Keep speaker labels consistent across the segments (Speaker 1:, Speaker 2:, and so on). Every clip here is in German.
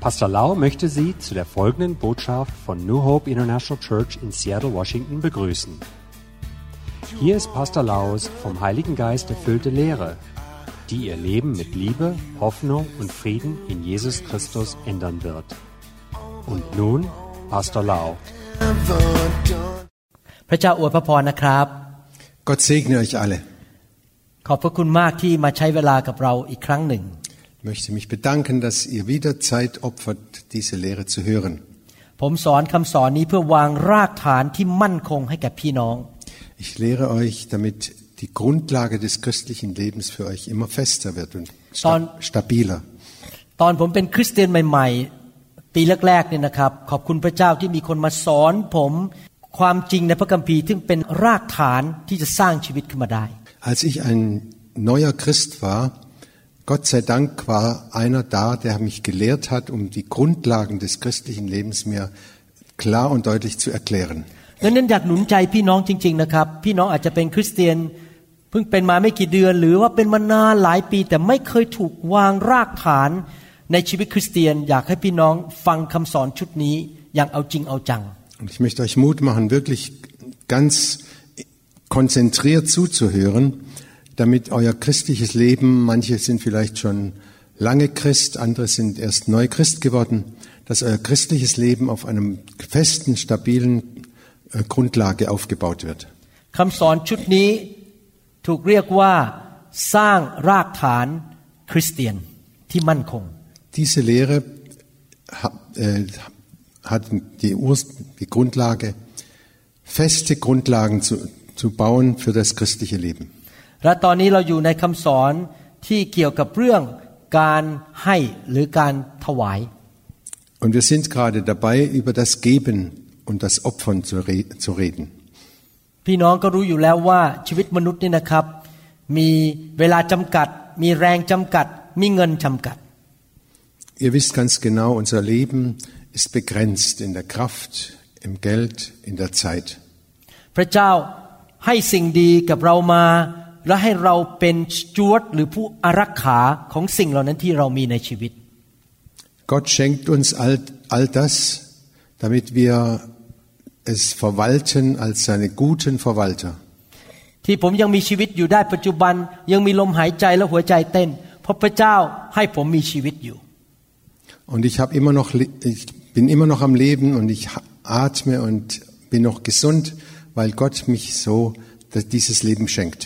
Speaker 1: Pastor Lau möchte Sie zu der folgenden Botschaft von New Hope International Church in Seattle, Washington begrüßen. Hier ist Pastor Laus vom Heiligen Geist erfüllte Lehre, die Ihr Leben mit Liebe, Hoffnung und Frieden in Jesus Christus ändern wird. Und nun Pastor Lau.
Speaker 2: พระเจ้าอวยพระพรนะครับ
Speaker 3: Gott segne euch alle.
Speaker 2: ขอบพระคุณมากที่มาใช้เวลากับเราอีกครั้งหนึ่ง
Speaker 3: ich möchte mich bedanken, dass ihr wieder Zeit opfert, diese Lehre zu hören. Ich lehre euch, damit die Grundlage des christlichen Lebens für euch immer fester wird und sta stabiler.
Speaker 2: ตอนผมเป็นคริสเตียนใหม่ๆ
Speaker 3: Als ich ein neuer Christ war, Gott sei Dank war einer da, der mich gelehrt hat, um die Grundlagen des christlichen Lebens mir klar und deutlich zu erklären.
Speaker 2: ดังนั้นอยากหนุนใจพี่น้องจริง ๆ นะครับ พี่น้องอาจจะเป็นคริสเตียน เพิ่งเป็นมาไม่กี่เดือน หรือว่าเป็นมานานหลายปี แต่ไม่เคยถูกวางรากฐานในชีวิตคริสเตียน อยากให้พี่น้องฟังคำสอนชุดนี้อย่างเอาจริงเอาจัง
Speaker 3: Und ich möchte euch Mut machen, wirklich ganz konzentriert zuzuhören, damit euer christliches Leben, manche sind vielleicht schon lange Christ, andere sind erst neu Christ geworden, dass euer christliches Leben auf einem festen, stabilen äh, Grundlage aufgebaut wird.
Speaker 2: คำสอนชุดนี้ถูกเรียกว่าสร้างรากฐานคริสเตียนที่มั่นคง
Speaker 3: Diese Lehre ha- äh, hat die, Urs die Grundlage, feste Grundlagen zu, zu bauen für das christliche Leben.
Speaker 2: และตอนนี้เราอยู่ในคำสอนที่เกี่ยวกับเรื่องการให้หรือการถวาย
Speaker 3: Und wir sind gerade dabei, über das Geben und das Opfern zu, re zu reden.
Speaker 2: พี่น้องก็รู้อยู่แล้วว่าชีวิตมนุษย์นี่นะครับ มีเวลาจำกัด มีแรงจำกัด มีเงินจำกัด
Speaker 3: Ihr wisst ganz genau, unser Leben ist begrenzt in der Kraft, im Geld, in der Zeit.
Speaker 2: พระเจ้าให้สิ่งดีกับเรามา และให้เราเป็นสจวดหรือผู้อารักขาของสิ่งเหล่านั้นที่เรามีในชีวิต
Speaker 3: Gott schenkt uns all, all das, damit wir es verwalten als seine guten Verwalter.
Speaker 2: ที่ผมยังมีชีวิตอยู่ได้ปัจจุบันยังมีลมหายใจและหัวใจเต้น เพราะพระเจ้าให้ผมมีชีวิตอยู่
Speaker 3: Und ich, habe immer noch, le- ich bin immer noch am Leben und ich ha- atme und bin noch gesund, weil Gott mich so dass dieses Leben schenkt.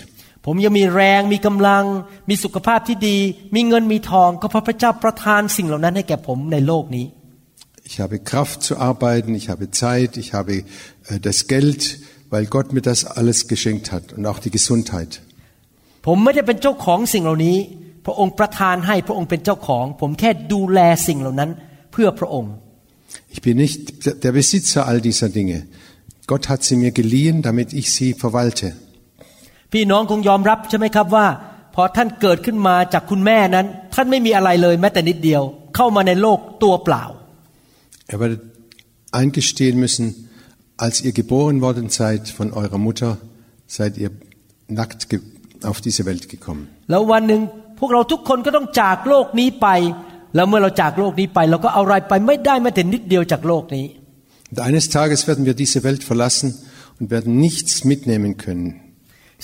Speaker 2: ผมยังมีแรงมีกำลัง มีสุขภาพที่ดี มีเงินมีทอง ก็เพราะพระเจ้าประทานสิ่งเหล่านั้นให้แก่ผมในโลกนี้
Speaker 3: Ich habe Kraft zu arbeiten, ich habe Zeit, ich habe äh, das Geld, weil Gott mir das alles geschenkt hat und auch die Gesundheit.
Speaker 2: ผมไม่ได้เป็นเจ้าของสิ่งเหล่านี้ พระองค์ประทานให้พระองค์เป็นเจ้าของ ผมแค่ดูแลสิ่งเหล่านั้นเพื่อพระองค์
Speaker 3: Ich bin nicht der Besitzer all dieser Dinge. Gott hat sie mir geliehen, damit ich sie verwalte.
Speaker 2: พี่น้องคงยอมรับใช่ไหมครับว่า พอท่านเกิดขึ้นมาจากคุณแม่นั้น ท่านไม่มีอะไรเลยแม้แต่นิดเดียว เข้ามาในโลกตัวเปล่า
Speaker 3: Er werdet eingestehen müssen, als ihr geboren worden seid von eurer Mutter, seid ihr nackt ge auf diese Welt gekommen.
Speaker 2: แล้ววันหนึ่งพวกเราทุกคนก็ต้องจากโลกนี้ไป แล้วเมื่อเราจากโลกนี้ไป เราก็เอาอะไรไปไม่ได้แม้แต่นิดเดียวจากโลกนี้
Speaker 3: Und eines Tages werden wir diese Welt verlassen und werden nichts mitnehmen können.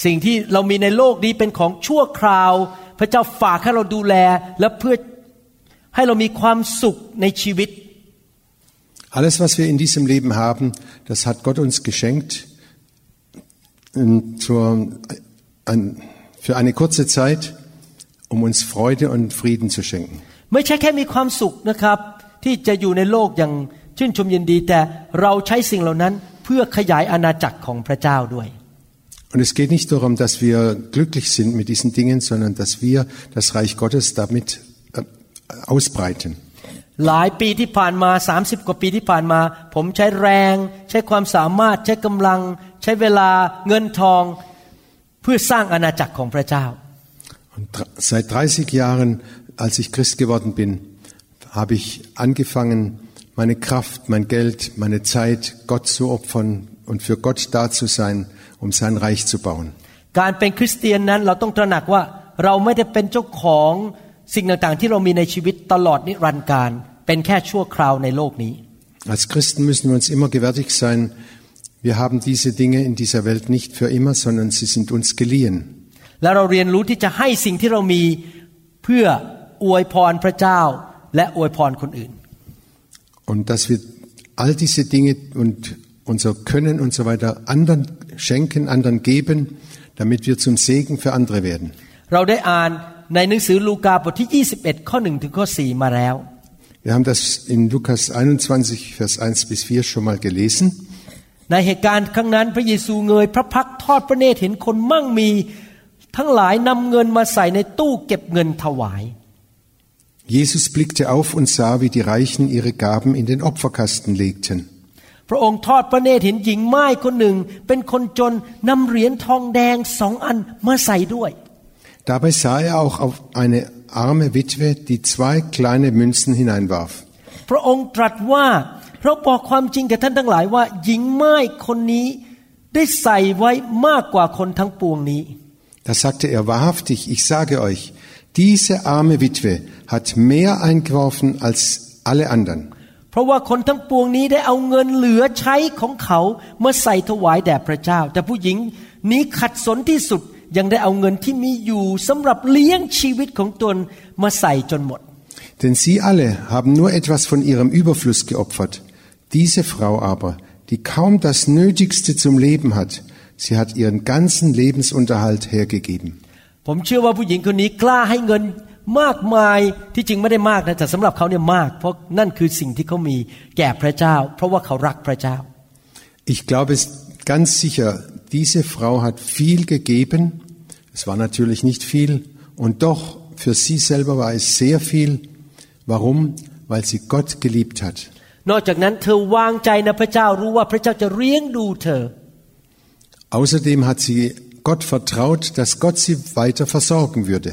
Speaker 2: สิ่งที่เรามีในโลกนี้เป็นของชั่วคราว พระเจ้าฝากให้เราดูแลและเพื่อให้เรามีความสุขในชีวิต
Speaker 3: Alles, was wir in diesem Leben haben, das hat Gott uns geschenkt ähm, zur, ein, für eine kurze Zeit, um uns Freude und Frieden zu schenken.
Speaker 2: ไม่ใช่แค่มีความสุขนะครับที่จะอยู่ในโลกอย่างชื่นชมยินดีแต่เราใช้สิ่งเหล่านั้นเพื่อขยายอาณาจักรของพระเจ้าด้วย
Speaker 3: Und es geht nicht darum, dass wir glücklich sind mit diesen Dingen, sondern dass wir das Reich Gottes damit äh, ausbreiten.
Speaker 2: หลายปีที่ผ่านมา 30 กว่าปีที่ผ่านมา ผมใช้แรง ใช้ความสามารถใช้กำลัง ใช้เวลาเงินทอง เพื่อสร้างอาณาจักรของพระเจ้า
Speaker 3: Und dr- seit 30 Jahren, als ich Christ geworden bin, habe ich angefangen, meine Kraft, mein Geld, meine Zeit Gott zu opfern und für Gott da zu sein, um sein Reich zu bauen.
Speaker 2: การเป็นคริสเตียนนั้นเราต้องตระหนักว่าเราไม่ได้เป็นเจ้าของสิ่งต่างๆ ที่เรามีในชีวิตตลอดนิรันดร์การ เป็นแค่ชั่วคราวในโลกนี้
Speaker 3: Als Christen müssen wir uns immer gewärtig sein, wir haben diese Dinge in dieser Welt nicht für immer, sondern sie sind uns geliehen.
Speaker 2: และเราเรียนรู้ที่จะให้สิ่งที่เรามีเพื่ออวยพรพระเจ้า และอวยพรคนอื่น
Speaker 3: Und dass wir all diese Dinge und unser Können und so weiter anderen schenken, anderen geben, damit wir zum Segen für andere werden.
Speaker 2: เราได้อ่านในหนังสือลูกาบทที่ 21 ข้อ1ถึงข้อ4มาแล้ว
Speaker 3: Wir haben das in Lukas 21, Vers 1 bis 4 schon mal gelesen.
Speaker 2: ในเหตุการณ์ครั้งนั้นพระเยซูเงยพระพักตร์ทอดพระเนตรเห็นคนมั่งมี ทั้งหลายนำเงินมาใส่ในตู้เก็บเงินถวาย
Speaker 3: Jesus blickte auf und sah, wie die Reichen ihre Gaben in den Opferkasten legten.
Speaker 2: พระองค์ทอดพระเนตรเห็นหญิงไม้คนหนึ่ง เป็นคนจนนำเหรียญทองแดงสองอันมาใส่ด้วย
Speaker 3: Dabei sah er auch auf eine arme Witwe, die zwei kleine Münzen hineinwarf.
Speaker 2: พระองค์ตรัสว่าเพราะบอกความจริงแก่ท่านทั้งหลายว่า หญิงไม้คนนี้ได้ใส่ไว้มากกว่าคนทั้งปวงนี้
Speaker 3: Da sagte er wahrhaftig, ich sage euch, diese arme Witwe hat mehr eingeworfen als alle anderen.
Speaker 2: เพราะว่าคนทั้งปวงนี้ได้เอาเงินเหลือใช้ของเขามาใส่ถวายแด่พระเจ้า แต่ผู้หญิงนี้ขัดสนที่สุดยังได้เอาเงินที่มีอยู่สำหรับเลี้ยงชีวิตของตนมาใส่จนหมด
Speaker 3: Denn sie alle haben nur etwas von ihrem Überfluss geopfert. Diese Frau aber, die kaum das Nötigste zum Leben hat, sie hat ihren ganzen Lebensunterhalt hergegeben.
Speaker 2: ผมเชื่อว่าผู้หญิงคนนี้กล้าให้เงิน มากมายที่จริงไม่ได้มากนะแต่สำหรับเขาเนี่ยมาก เพราะนั่นคือสิ่งที่เขามีแก่พระเจ้า เพราะว่าเขารักพระเจ้า
Speaker 3: Ich glaube es ganz sicher, diese Frau hat viel gegeben. Es war natürlich nicht viel und doch für sie selber war es sehr viel. Warum? Weil sie Gott geliebt hat.
Speaker 2: นอกจากนั้นเธอวางใจในพระเจ้ารู้ว่าพระเจ้าจะเลี้ยงดูเธอ
Speaker 3: Außerdem hat sie Gott vertraut, dass Gott sie weiter versorgen würde.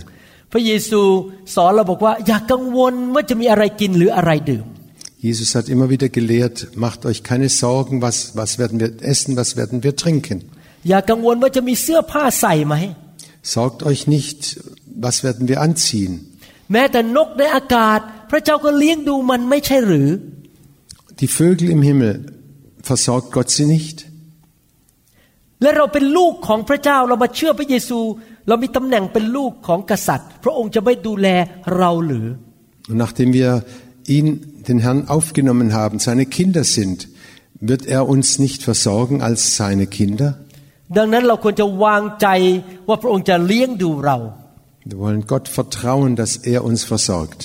Speaker 2: พระเยซูสอนเราบอกว่า อย่ากังวลว่าจะมีอะไรกินหรืออะไรดื่ม
Speaker 3: Jesus hat immer wieder gelehrt, macht euch keine Sorgen, was, was werden wir essen, was werden wir trinken.
Speaker 2: อย่ากังวลว่าจะมีเสื้อผ้าใส่ไหม
Speaker 3: Sorgt euch nicht, was werden wir anziehen.
Speaker 2: แม้แต่นกในอากาศ พระเจ้าก็เลี้ยงดูมันไม่ใช่หรือ
Speaker 3: Die Vögel im Himmel, versorgt Gott sie nicht?
Speaker 2: และเราเป็นลูกของพระเจ้าเรามาเชื่อพระเยซู เรามีตำแหน่งเป็นลูกของกษัตริย์ พระองค์จะไม่ดูแลเราหรือ
Speaker 3: Und nachdem wir ihn, den Herrn, aufgenommen haben, seine Kinder sind, wird er uns nicht versorgen als seine Kinder?
Speaker 2: ดังนั้นเราควรจะวางใจว่าพระองค์จะเลี้ยงดูเรา
Speaker 3: Wir wollen Gott vertrauen, dass er uns versorgt.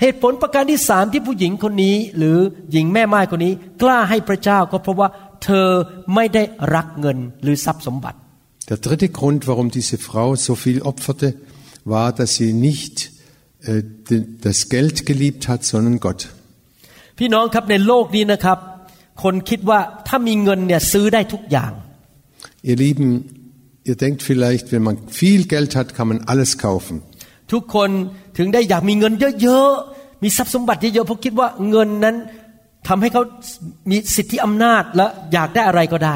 Speaker 2: เหตุผลประการที่สามที่ผู้หญิงคนนี้ หรือหญิงแม่ไม้คนนี้ กล้าให้พระเจ้าก็เพราะว่าเธอไม่ได้รักเงินหรือทรัพย์สมบัติ
Speaker 3: Der dritte Grund, warum diese Frau so viel opferte, war, dass sie nicht äh, de- das Geld geliebt hat, sondern Gott.
Speaker 2: พี่น้องครับในโลกนี้นะครับ คนคิดว่าถ้ามีเงินเนี่ยซื้อได้ทุกอย่าง
Speaker 3: Ihr Lieben, ihr denkt vielleicht, wenn man viel Geld hat, kann man alles kaufen.
Speaker 2: ทุกคนถึงได้อยากมีเงินเยอะๆ มีทรัพย์สมบัติเยอะๆ เพราะคิดว่าเงินนั้นทำให้เขามีสิทธิอำนาจและอยากได้อะไรก็ได้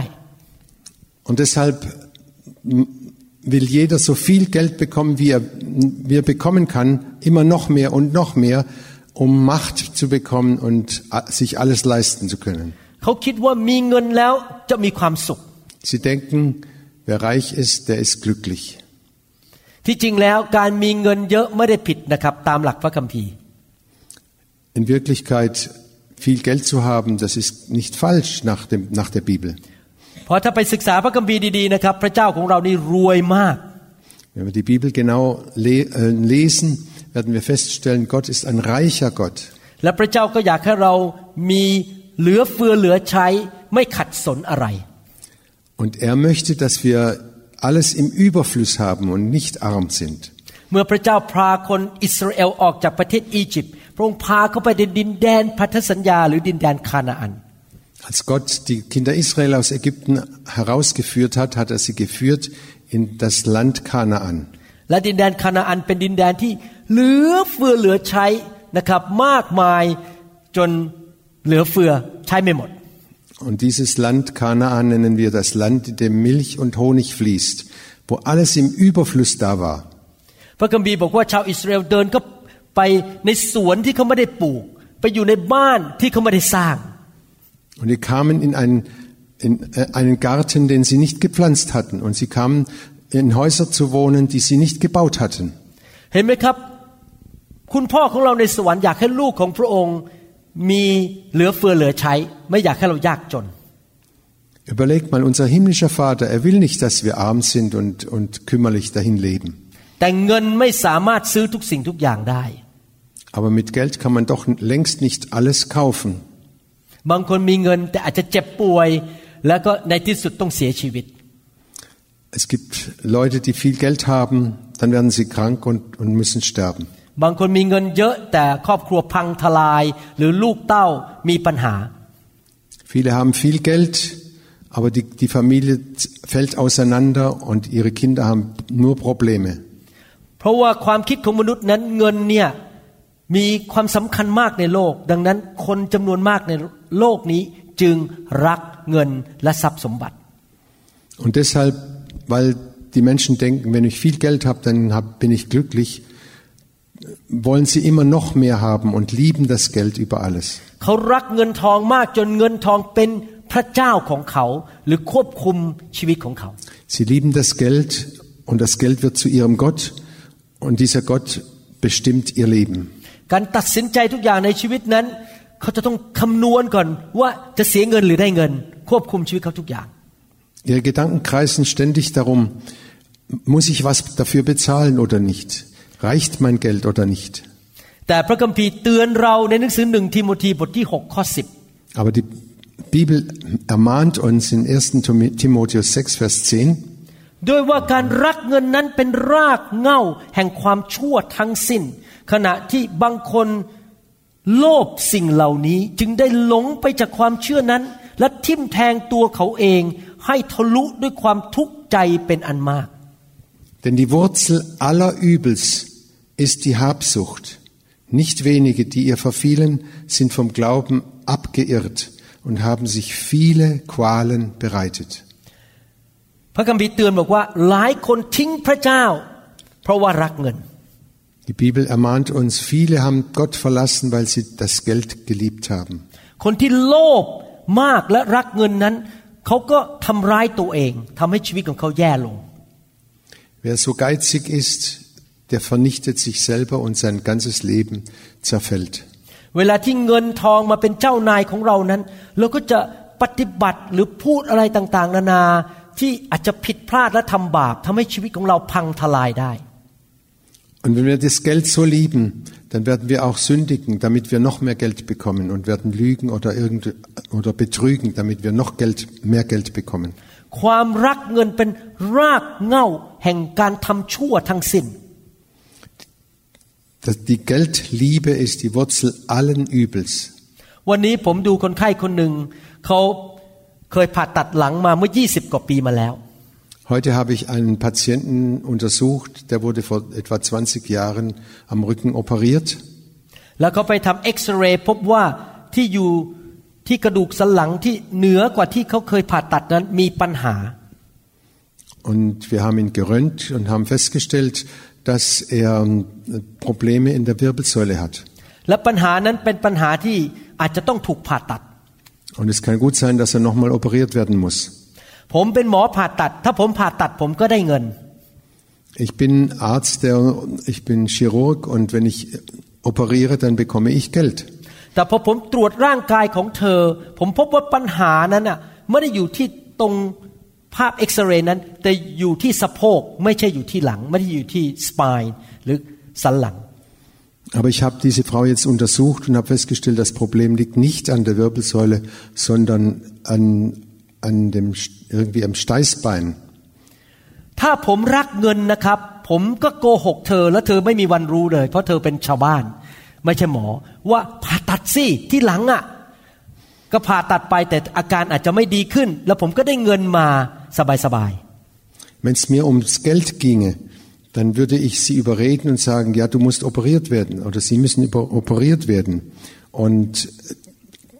Speaker 3: Und deshalb m- will jeder so viel Geld bekommen, wie er, wie er bekommen kann, immer noch mehr und noch mehr, um Macht zu bekommen und a- sich alles leisten zu können.
Speaker 2: เขาคิดว่ามีเงินแล้วจะมีความสุข
Speaker 3: Sie denken, wer reich ist, der ist glücklich.
Speaker 2: ที่จริงแล้วการมีเงินเยอะไม่ได้ผิดนะครับ ตามหลักพระคัมภีร์
Speaker 3: In Wirklichkeit viel Geld zu haben, das ist nicht falsch nach, dem, nach der Bibel.
Speaker 2: เพราะถ้าไปศึกษาพระคัมภีร์ดีๆนะครับ พระเจ้าของเรานี่รวยมาก
Speaker 3: Wenn wir die Bibel genau le äh, lesen, werden wir feststellen, Gott ist ein reicher Gott.
Speaker 2: และพระเจ้าก็อยากให้เรามีเหลือเฟือเหลือใช้ไม่ขัดสนอะไร
Speaker 3: Und er möchte, dass wir alles im Überfluss haben und nicht arm sind.
Speaker 2: เมื่อพระเจ้าพาคนอิสราเอลออกจากประเทศอียิปต์พระองค์พาเขาไปในดินแดนพันธสัญญา หรือดินแดนคานาอัน
Speaker 3: Als Gott die Kinder Israel aus Ägypten herausgeführt hat, hat er sie geführt in das Land Kanaan.
Speaker 2: และดินแดนคานาอันเป็นดินแดนที่เหลือเฟือเหลือใช้นะครับ มากมายจนเหลือเฟือใช้ไม่หมด
Speaker 3: Und dieses Land Kanaan nennen wir das Land, in dem Milch und Honig fließt, wo alles im Überfluss da war.
Speaker 2: พระคัมภีร์บอกว่าชาวอิสราเอลเดินก็ไปในสวนที่เขาไม่ได้ปลูก ไปอยู่ในบ้านที่เขาไม่ได้สร้าง
Speaker 3: Und die kamen in einen, in äh, einen Garten, den sie nicht gepflanzt hatten. Und sie kamen in Häuser zu wohnen, die sie nicht gebaut hatten.
Speaker 2: เห็นไหมครับ คุณพ่อของเราในสวรรค์อยากให้ลูกของพระองค์มีเหลือเฟือเหลือใช้ ไม่อยากให้เรายากจน
Speaker 3: Überlegt mal, unser himmlischer Vater, er will nicht, dass wir arm sind und, und kümmerlich dahin leben.
Speaker 2: แต่เงินไม่สามารถซื้อทุกสิ่งทุกอย่างได้
Speaker 3: Aber mit Geld kann man doch längst nicht alles kaufen.
Speaker 2: บางคนมีเงินแต่อาจจะเจ็บป่วย แล้วก็ในที่สุดต้องเสียชีวิต
Speaker 3: Es gibt Leute, die viel Geld haben, dann werden sie krank und, und müssen sterben.
Speaker 2: บางคนมีเงินเยอะแต่ครอบครัวพังทลาย หรือลูกเต้ามีปัญหา
Speaker 3: Viele haben viel Geld, aber die, die Familie fällt auseinander und ihre Kinder haben nur Probleme.
Speaker 2: เพราะว่าความคิดของมนุษย์นั้นเงินเนี่ย มีความสำคัญมากในโลก ดังนั้นคนจำนวนมากในโลกนี้จึงรักเงินและทรัพย์สมบัติ
Speaker 3: Und deshalb, weil die Menschen denken, wenn ich viel Geld habe, dann hab, bin ich glücklich, wollen sie immer noch mehr haben und lieben das Geld über alles.
Speaker 2: เขารักเงินทองมากจนเงินทองเป็นพระเจ้าของเขา หรือควบคุมชีวิตของเขา
Speaker 3: Sie lieben das Geld und das Geld wird zu ihrem Gott und dieser Gott bestimmt ihr Leben.
Speaker 2: การตัดสินใจทุกอย่างในชีวิตนั้น เขาจะต้องคำนวณก่อนว่าจะเสียเงินหรือได้เงิน ควบคุมชีวิตเขาทุกอย่าง
Speaker 3: Ihre Gedanken kreisen ständig darum, muss ich was dafür bezahlen oder nicht? Reicht mein Geld oder nicht?
Speaker 2: แต่พระคัมภีร์เตือนเราในหนังสือหนึ่งทิโมธีบทที่6ข้อ10
Speaker 3: Aber die Bibel ermahnt uns in 1. Timotheus 6, Vers 10,
Speaker 2: ด้วยว่าการรักเงินนั้นเป็นรากเหง้าแห่งความชั่วทั้งสิ้น ขณะที่บางคนโลภสิ่งเหล่านี้จึงได้หลงไปจากความเชื่อนั้น และทิ่มแทงตัวเขาเอง ให้ทะลุด้วยความทุกข์ใจเป็นอันมาก
Speaker 3: denn die Wurzel aller Übels ist die Habsucht. Nicht wenige, die ihr verfielen, sind vom Glauben abgeirrt und haben sich viele Qualen bereitet.
Speaker 2: พระคัมภีร์เตือนบอกว่าหลายคนทิ้งพระเจ้า เพราะว่ารักเงิน
Speaker 3: Die Bibel ermahnt uns, viele haben Gott verlassen, weil sie das Geld geliebt haben.
Speaker 2: คนที่โลภมากและรักเงินนั้น เขาก็ทำร้ายตัวเองทำให้ชีวิตของเขาแย่ลง
Speaker 3: Wer so geizig ist, der vernichtet sich selber und sein ganzes Leben zerfällt.
Speaker 2: เวลาที่เงินทองมาเป็นเจ้านายของเรานั้น เราก็จะปฏิบัติหรือพูดอะไรต่างๆ นานา ที่อาจจะผิดพลาดและทำบาปทำให้ชีวิตของเราพังทลายได้
Speaker 3: Und wenn wir das Geld so lieben, dann werden wir auch sündigen, damit wir noch mehr Geld bekommen und werden lügen oder irgend, oder betrügen, damit wir noch Geld, mehr Geld bekommen.
Speaker 2: ความรักเงินเป็นรากเหง้าแห่งการทำชั่วทั้งสิ้น
Speaker 3: Das, die Geldliebe ist die Wurzel allen Übels.
Speaker 2: วันนี้ผมดูคนไข้คนหนึ่งเขาเคยผ่าตัดหลังมาเมื่อ 20 กว่าปีมาแล้ว
Speaker 3: Heute habe ich einen Patienten untersucht, der wurde vor etwa 20 Jahren am Rücken operiert.
Speaker 2: แล้วเขาไปทำเอ็กซเรย์พบว่าที่อยู่ที่กระดูกสันหลังที่เหนือกว่าที่เขาเคยผ่าตัดนั้นมีปัญหา
Speaker 3: Und wir haben ihn gerönt und haben festgestellt, dass er ähm, Probleme in der Wirbelsäule hat.
Speaker 2: และปัญหานั้นเป็นปัญหาที่อาจจะต้องถูกผ่าตัด
Speaker 3: Und es kann gut sein, dass er nochmal operiert werden muss.
Speaker 2: ผมเป็นหมอผ่าตัด ถ้าผมผ่าตัดผมก็ได้เงิน
Speaker 3: Ich bin Arzt, der, ich bin Chirurg und wenn ich operiere, dann bekomme ich Geld.
Speaker 2: แต่พอผมตรวจร่างกายของเธอ ผมพบว่าปัญหานั้นอะไม่ได้อยู่ที่ตรงภาพเอ็กซเรย์นั้น แต่อยู่ที่สะโพกไม่ใช่อยู่ที่หลัง ไม่ได้อยู่ที่สปายหรือสันหลัง
Speaker 3: Aber ich habe diese Frau jetzt untersucht und habe festgestellt, das Problem liegt nicht an der Wirbelsäule, sondern an, an dem, irgendwie am Steißbein.
Speaker 2: ถ้าผมรักเงินนะครับ ผมก็โกหกเธอแล้วเธอไม่มีวันรู้เลย เพราะเธอเป็นชาวบ้าน ไม่ใช่หมอ ว่าผ่าตัดสิที่หลังอ่ะก็ผ่าตัดไปแต่อาการอาจจะไม่ดีขึ้น แล้วผมก็ได้เงินมาสบาย
Speaker 3: Wenn es mir ums Geld ginge, dann würde ich sie überreden und sagen, ja, du musst operiert werden oder sie müssen über- operiert werden. Und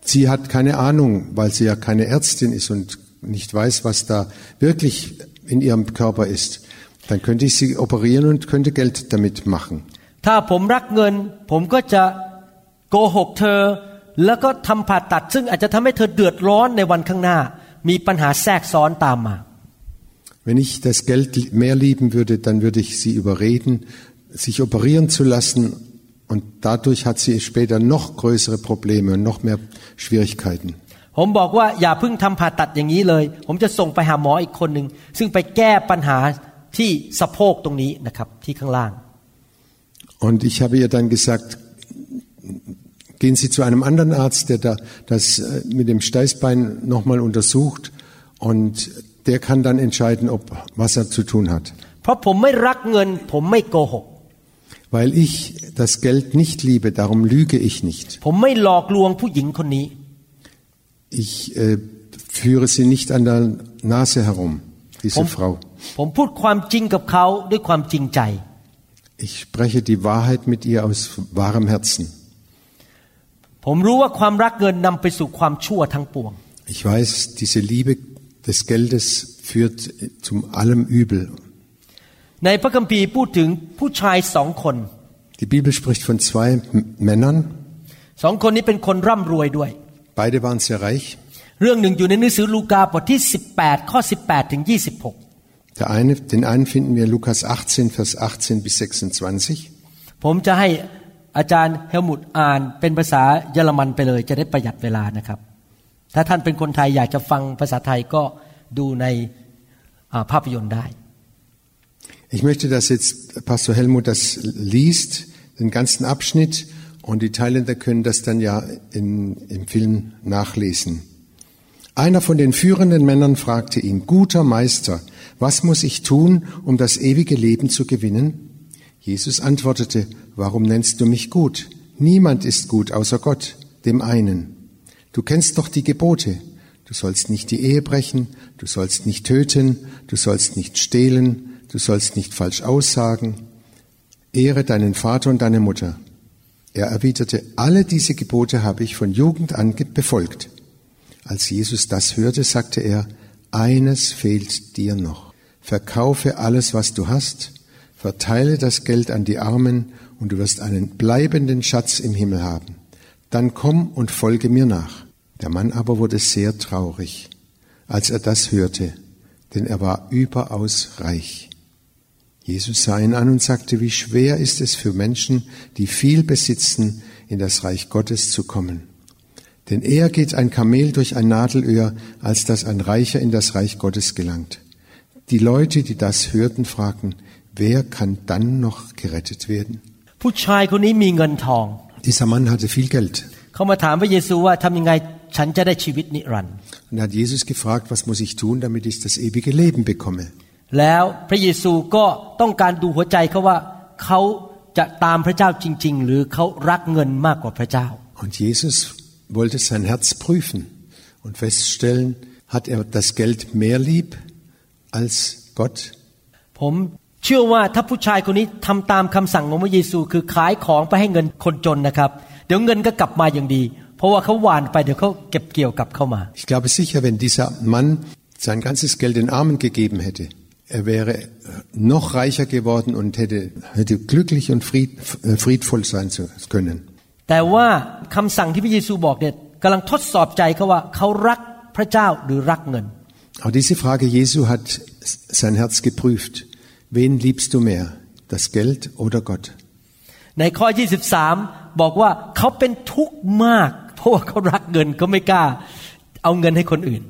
Speaker 3: Sie hat keine Ahnung, weil sie ja keine Ärztin ist und nicht weiß, was da wirklich in ihrem Körper ist. Dann könnte ich sie operieren und könnte Geld damit machen. Wenn ich das Geld mehr lieben würde, dann würde ich sie überreden, sich operieren zu lassen und dadurch hat sie später noch größere Probleme und noch mehr Schwierigkeiten.
Speaker 2: ผมบอกว่าอย่าเพิ่งทำผ่าตัดอย่างนี้เลย ผมจะส่งไปหาหมออีกคนหนึ่งซึ่งไปแก้ปัญหาที่สะโพกตรงนี้นะครับที่ข้างล่าง
Speaker 3: Und ich habe ihr dann gesagt, gehen Sie zu einem anderen Arzt, der da das äh, mit dem Steißbein nochmal untersucht und der kann dann entscheiden, ob was er zu tun hat.
Speaker 2: เพราะผมไม่รักเงิน ผมไม่โกหก
Speaker 3: weil ich das Geld nicht liebe, darum lüge ich nicht. Ich äh, führe sie nicht an der Nase herum, diese Frau. Ich spreche die Wahrheit mit ihr aus wahrem Herzen. Ich weiß, diese Liebe des Geldes führt zum allem Übel
Speaker 2: ในพระคัมภีร์พูดถึงผู้ชายสองคน
Speaker 3: Die Bibel spricht von zwei M- Männern.
Speaker 2: สองคนนี้เป็นคนร่ำรวยด้วย
Speaker 3: Beide waren sehr reich.
Speaker 2: เรื่องหนึ่งอยู่ในหนังสือลูกาบทที่ 18 ข้อ 18 ถึง 26
Speaker 3: Der eine, den einen finden wir Lukas 18, Vers 18 bis 26.
Speaker 2: ผมจะให้อาจารย์เฮลมุตอ่านเป็นภาษาเยอรมันไปเลย จะได้ประหยัดเวลานะครับ ถ้าท่านเป็นคนไทยอยากจะฟังภาษาไทยก็ดูในอ่าภาพยนตร์ได้
Speaker 3: Ich möchte, dass jetzt Pastor Helmut das liest, den ganzen Abschnitt, und die Thailänder können das dann ja in, im Film nachlesen. Einer von den führenden Männern fragte ihn, guter Meister, was muss ich tun, um das ewige Leben zu gewinnen? Jesus antwortete, warum nennst du mich gut? Niemand ist gut außer Gott, dem einen. Du kennst doch die Gebote. Du sollst nicht die Ehe brechen, du sollst nicht töten, du sollst nicht stehlen, du sollst nicht falsch aussagen. Ehre deinen Vater und deine Mutter. Er erwiderte, alle diese Gebote habe ich von Jugend an befolgt. Als Jesus das hörte, sagte er, eines fehlt dir noch. Verkaufe alles, was du hast, verteile das Geld an die Armen und du wirst einen bleibenden Schatz im Himmel haben. Dann komm und folge mir nach. Der Mann aber wurde sehr traurig, als er das hörte, denn er war überaus reich. Jesus sah ihn an und sagte, wie schwer ist es für Menschen, die viel besitzen, in das Reich Gottes zu kommen. Denn eher geht ein Kamel durch ein Nadelöhr, als dass ein Reicher in das Reich Gottes gelangt. Die Leute, die das hörten, fragten, wer kann dann noch gerettet werden? Dieser Mann hatte viel Geld. Und hat Jesus gefragt, was muss ich tun, damit ich das ewige Leben bekomme?
Speaker 2: แล้วพระเยซูก็ต้องการดูหัวใจเขาว่าเขาจะตามพระเจ้าจริง ๆ หรือเขารักเงินมากกว่าพระเจ้า
Speaker 3: Und Jesus wollte sein Herz prüfen und feststellen, hat er das Geld mehr lieb als Gott?
Speaker 2: ผมเชื่อว่าถ้าผู้ชายคนนี้ทำตามคำสั่งของพระเยซู คือขายของไปให้เงินคนจนนะครับ เดี๋ยวเงินก็กลับมาอย่างดี เพราะว่าเขาหวานไปเดี๋ยวเขาเก็บเกี่ยวกลับเข้ามา
Speaker 3: Ich glaube sicher, wenn dieser Mann sein ganzes Geld den Armen gegeben hätte, er wäre noch reicher geworden und hätte, hätte glücklich und fried, äh, friedvoll sein zu können.
Speaker 2: แต่ว่าคำสั่งที่พระเยซูบอกเนี่ยกำลังทดสอบใจเขาว่าเขารักพระเจ้าหรือรักเงิน
Speaker 3: Aber diese Frage Jesu hat sein Herz geprüft. Wen liebst du mehr, das Geld oder Gott?
Speaker 2: ในข้อ 23 บอกว่าเขาเป็นทุกข์มาก เพราะว่าเขารักเงินเขาไม่กล้า เอาเงินให้คนอื่น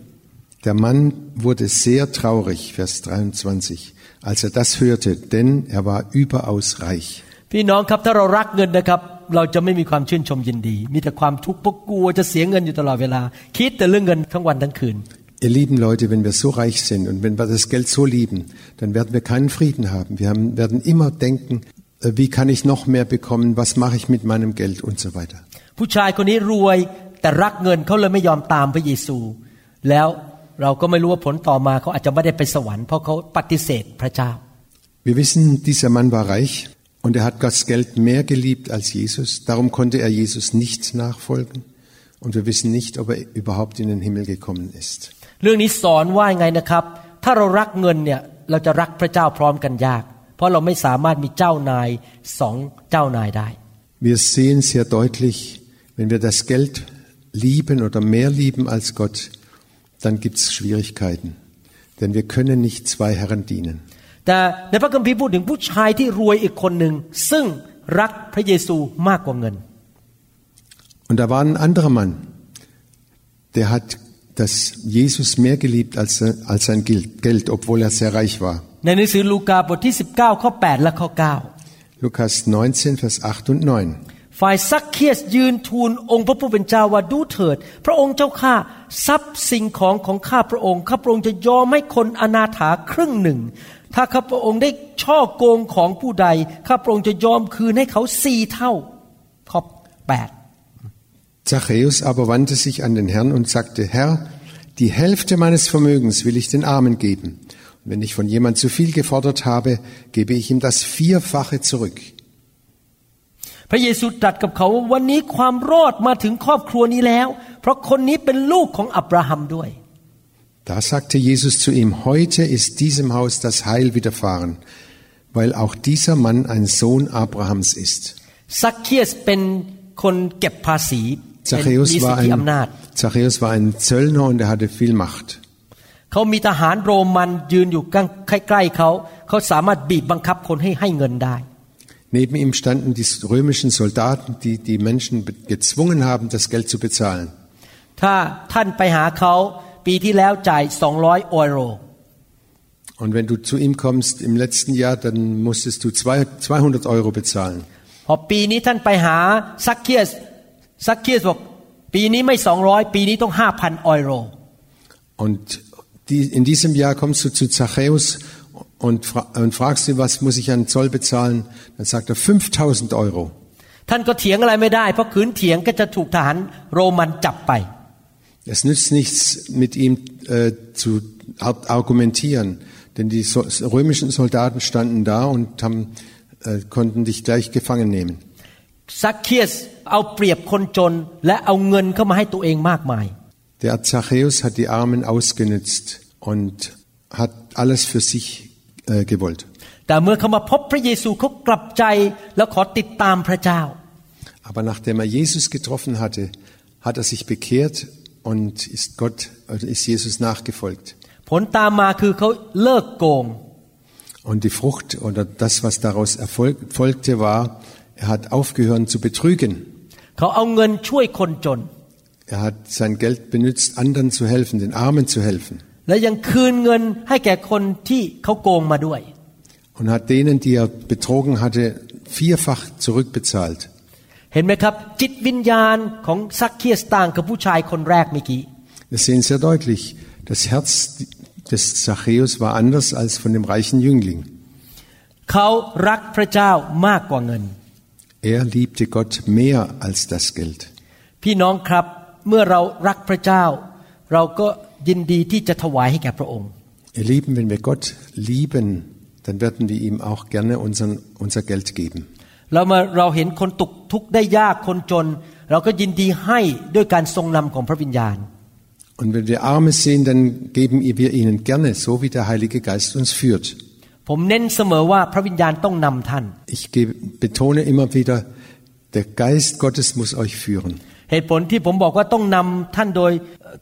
Speaker 3: Der Mann wurde sehr traurig, Vers 23, als er das hörte, denn er war überaus reich.
Speaker 2: พี่น้องครับถ้าเรารักเงินนะครับ เราจะไม่มีความชื่นชมยินดี มีแต่ความทุกข์เพราะกลัวจะเสียเงินอยู่ตลอดเวลา คิดแต่เรื่องเงินทั้งวันทั้งคืน
Speaker 3: Ihr lieben Leute, wenn wir so reich sind und wenn wir das Geld so lieben, dann werden wir keinen Frieden haben. Wir haben, werden immer denken, äh, wie kann ich noch mehr bekommen, was mache ich mit meinem Geld und so weiter.
Speaker 2: ผู้ชายคนนี้รวยแต่รักเงินเขาเลยไม่ยอมตามพระเยซู แล้ว เราก็ไม่รู้ว่าผลต่อมาเขาอาจจะไม่ได้ไปสวรรค์เพราะเขาปฏิเสธพระเจ้า
Speaker 3: Wir wissen, dieser Mann war reich und er hat das Geld mehr geliebt als Jesus. Darum konnte er Jesus nicht nachfolgen. Und wir wissen nicht, ob er überhaupt in den Himmel gekommen ist.
Speaker 2: เรื่องนี้สอนว่าไงนะครับ ถ้าเรารักเงินเนี่ยเราจะรักพระเจ้าพร้อมกันยาก เพราะเราไม่สามารถมีเจ้านายสองเจ้านายได้
Speaker 3: Wir sehen sehr deutlich, Wenn wir das Geld lieben oder mehr lieben als Gott, dann gibt es Schwierigkeiten. Denn wir können nicht zwei Herren dienen.
Speaker 2: แต่ในพระคัมภีร์พูดถึงผู้ชายที่รวยอีกคนหนึ่งซึ่งรักพระเยซูมากกว่าเงิน
Speaker 3: Und da war ein anderer Mann, der hat das Jesus mehr geliebt als, als sein Geld, obwohl er sehr reich war.
Speaker 2: ในหนังสือลูกาบทที่ 19 ข้อ 8 และข้อ
Speaker 3: Lukas 19, Vers 8 und 9.
Speaker 2: 9 ฝ่ายซักเคียสยืนทูลองค์พระผู้เป็นเจ้าว่าดูเถิด พระองค์เจ้าข้าทรัพย์สิ่งของของข้าพระองค์ข้าพระองค์จะยอมให้คนอนาถาครึ่งหนึ่ง ถ้าข้าพระองค์ได้ช่อโกงของผู้ใดข้าพระองค์จะยอมคืนให้เขาสี่เท่าข้อ8
Speaker 3: Zachäus aber wandte sich an den Herrn und sagte, Herr, die Hälfte meines Vermögens will ich den Armen geben. Und wenn ich von jemand zu viel gefordert habe, gebe ich ihm das Vierfache zurück.
Speaker 2: พระเยซูตรัสกับเขาว่าวันนี้ความรอดมาถึงครอบครัวนี้แล้ว เพราะคนนี้เป็นลูกของอับราฮัมด้วย
Speaker 3: Da sagte Jesus zu ihm, heute ist diesem Haus das Heil widerfahren, weil auch dieser Mann ein Sohn Abrahams ist.
Speaker 2: ซักเคียสเป็นคนเก็บภาษีเป็นมี
Speaker 3: Zachäus
Speaker 2: สิท
Speaker 3: war
Speaker 2: ธิอำนาจ
Speaker 3: ein, Zachäus war ein Zöllner und er hatte viel Macht.
Speaker 2: เขามีทหารโรมันยืนอยู่ใกล้ๆเขา เขาสามารถบีบบังคับคนให้ให้เงินได้
Speaker 3: Neben ihm standen die römischen Soldaten, die die Menschen gezwungen haben, das Geld zu bezahlen.
Speaker 2: ถ้าท่านไปหาเขาปีที่แล้วจ่าย 200อโร
Speaker 3: Und wenn du zu ihm kommst im letzten Jahr, dann musstest du zwei, 200 Euro bezahlen.
Speaker 2: พอปีนี้ท่านไปหาซักเคียสซักเคียสบอกปีนี้ไม่ 200 ปีนี้ต้อง 5,000อโร
Speaker 3: Und die, in diesem Jahr kommst du zu Zachäus und, fra und fragst ihn, was muss ich an Zoll bezahlen? Dann sagt er 5000 Euro.
Speaker 2: ท่านก็เถียงอะไรไม่ได้ เพราะขืนเถียงก็จะถูกทหารโรมันจับไป
Speaker 3: Es nützt nichts, mit ihm äh, zu argumentieren, denn die so römischen Soldaten standen da und haben, äh, konnten dich gleich gefangen nehmen.
Speaker 2: ซักเคียสเอาเปรียบคนจน และเอาเงินเข้ามาให้ตัวเองมากมาย
Speaker 3: Der Zachäus hat die Armen ausgenützt und hat alles für sich äh, gewollt. Aber nachdem er Jesus getroffen hatte, hat er sich bekehrt und ist Gott, also ist Jesus nachgefolgt. Und die Frucht oder das, was daraus erfolg, folgte, war, er hat aufgehört zu betrügen. Er hat sein Geld benutzt, anderen zu helfen, den Armen zu helfen.
Speaker 2: และยังคืนเงินให้แก่คนที่เขาโกงมาด้วย
Speaker 3: Und hat denen, die er betrogen hatte, vierfach zurückbezahlt.
Speaker 2: เห็นไหมครับ จิตวิญญาณของซักเคียสต่างกับผู้ชายคนแรกเมื่อกี้
Speaker 3: Wir sehen sehr deutlich, das Herz des Zachäus war anders als von dem reichen Jüngling.
Speaker 2: เขารักพระเจ้ามากกว่าเงิน
Speaker 3: Er liebte Gott mehr als das Geld.
Speaker 2: พี่น้องครับเมื่อเรารักพระเจ้า เราก็ ยินดีที่จะถวายให้แก่พระองค์
Speaker 3: Ihr Lieben, wenn wir Gott lieben, dann werden wir ihm auch gerne unseren, unser Geld geben.
Speaker 2: เรามาเราเห็นคนตกทุกข์ได้ยากคนจน เราก็ยินดีให้ด้วยการทรงนำของพระวิญญาณ
Speaker 3: Und wenn wir Arme sehen, dann geben wir ihnen gerne, so wie der Heilige Geist uns führt.
Speaker 2: ผมเน้นเสมอว่าพระวิญญาณต้องนำท่าน
Speaker 3: Ich gebe, betone immer wieder, der Geist Gottes muss euch führen.
Speaker 2: เหตุผลที่ผมบอกว่าต้องนำท่านโดย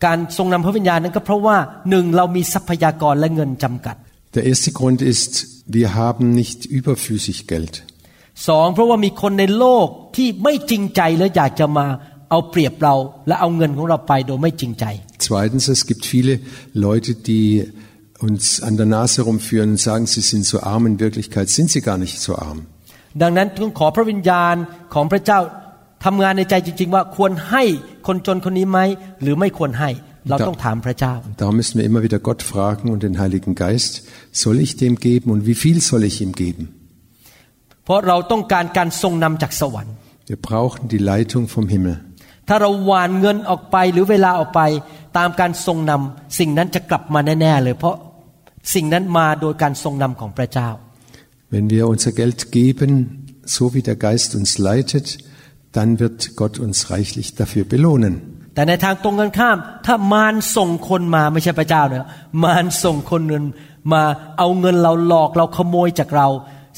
Speaker 2: การทรงนำพระวิญญาณนั้นก็เพราะว่าหนึ่งเรามีทรัพยากรและเงินจำกัด
Speaker 3: Der erste Grund ist, wir haben nicht überflüssig Geld.
Speaker 2: สองเพราะว่ามีคนในโลกที่ไม่จริงใจและอยากจะมาเอาเปรียบเราและเอาเงินของเราไปโดยไม่จริงใจ
Speaker 3: Zweitens, es gibt viele Leute, die uns an der Nase rumführen und sagen, sie sind so arm. In Wirklichkeit sind sie gar nicht so arm.
Speaker 2: ดังนั้นต้องขอพระวิญญาณของพระเจ้า ทำงานในใจจริง ๆ ว่าควรให้คนจนคนนี้ไหมหรือไม่ควรให้เราต้องถามพระเจ้า
Speaker 3: Darum müssen wir immer wieder Gott fragen und den Heiligen Geist, soll ich dem geben und wie viel soll ich ihm geben?
Speaker 2: เพราะเราต้องการการทรงนำจากสวรรค์
Speaker 3: Wir brauchen die Leitung vom Himmel.
Speaker 2: ถ้าเราหวานเงินออกไปหรือเวลาออกไป ตามการทรงนำสิ่งนั้นจะกลับมาแน่ๆเลย เพราะสิ่งนั้นมาโดยการทรงนำของพระเจ้า
Speaker 3: Wenn wir unser Geld geben, so wie der Geist uns leitet, dann wird Gott uns reichlich dafür belohnen.
Speaker 2: แต่ในทางตรงกันข้าม ถ้ามารส่งคนมาไม่ใช่พระเจ้าเนอะมารส่งคนเงินมาเอาเงินเราหลอกเราขโมยจากเรา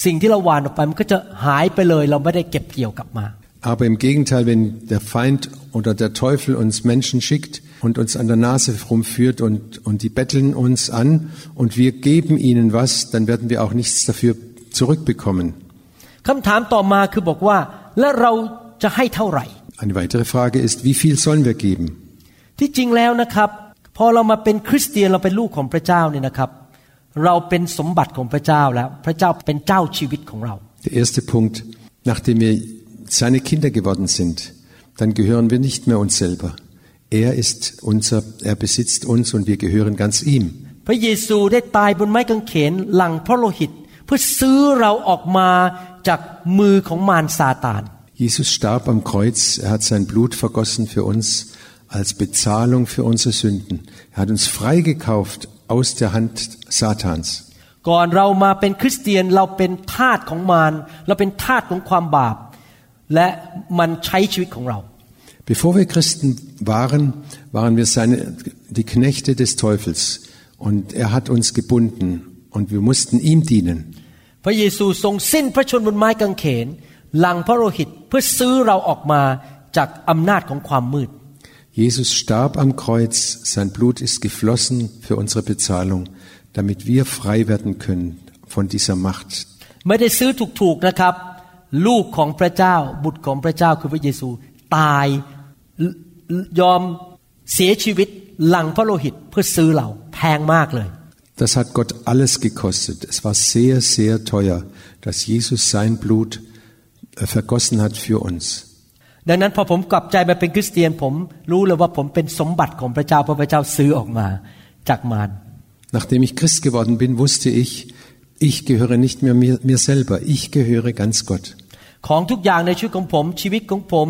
Speaker 2: สิ่งที่เราหวานออกไปมันก็จะหายไปเลย เราไม่ได้เก็บเกี่ยวกลับมา
Speaker 3: Aber im Gegenteil, wenn der Feind oder der Teufel uns Menschen schickt und uns an der Nase rumführt und, und die betteln uns an und wir geben ihnen was, dann werden wir auch nichts dafür zurückbekommen.
Speaker 2: คำถามต่อมาคือบอกว่า แล้วเรา จะให้เท่าไหร่
Speaker 3: Eine weitere Frage ist, wie viel sollen wir geben?
Speaker 2: ที่จริงแล้วนะครับ พอเรามาเป็นคริสเตียนเราเป็นลูกของพระเจ้าเนี่ยนะครับ เราเป็นสมบัติของพระเจ้าแล้ว พระเจ้าเป็นเจ้าชีวิตของเรา
Speaker 3: Der erste Punkt, nachdem wir seine Kinder geworden sind, dann gehören wir nicht mehr uns selber. Er ist unser, er besitzt uns und wir gehören ganz ihm.
Speaker 2: พระเยซูได้ตายบนไม้กางเขนหลังพระโลหิต เพื่อซื้อเราออกมาจากมือของมารซาตาน
Speaker 3: Jesus starb am Kreuz, er hat sein Blut vergossen für uns als Bezahlung für unsere Sünden. Er hat uns freigekauft aus der Hand Satans.
Speaker 2: ก่อนเรามาเป็นคริสเตียนเราเป็นทาสของมารเราเป็นทาสของความบาป และมันใช้ชีวิตของเรา
Speaker 3: Bevor wir Christen waren, waren wir seine, die Knechte des Teufels und er hat uns gebunden und wir mussten ihm dienen.
Speaker 2: พระเยซูทรงสิ้นพระชนม์บนไม้กางเขน หลังพระโลหิตเพื่อซื้อเราออกมาจากอำนาจของความมืด
Speaker 3: Jesus starb am Kreuz, sein Blut ist geflossen für unsere Bezahlung, damit wir frei werden können von dieser Macht.
Speaker 2: ไม่ได้ซื้อถูกๆนะครับ ลูกของพระเจ้า บุตรของพระเจ้าคือพระเยซู ตายยอมเสียชีวิตหลังพระโลหิตเพื่อซื้อเราแพงมากเลย
Speaker 3: Das hat Gott alles gekostet. Es war sehr, sehr teuer, dass Jesus sein Blut äh, vergossen hat für uns.
Speaker 2: ดังนั้นพอผมกลับใจมาเป็นคริสเตียนผมรู้เลยว่าผมเป็นสมบัติของพระเจ้าเพราะพระเจ้าซื้อออกมาจากมาร
Speaker 3: Nachdem ich Christ geworden bin, wusste ich, ich gehöre nicht mehr mir, mir selber, ich gehöre ganz Gott.
Speaker 2: ของทุกอย่างในชีวิตของผม ชีวิตของผม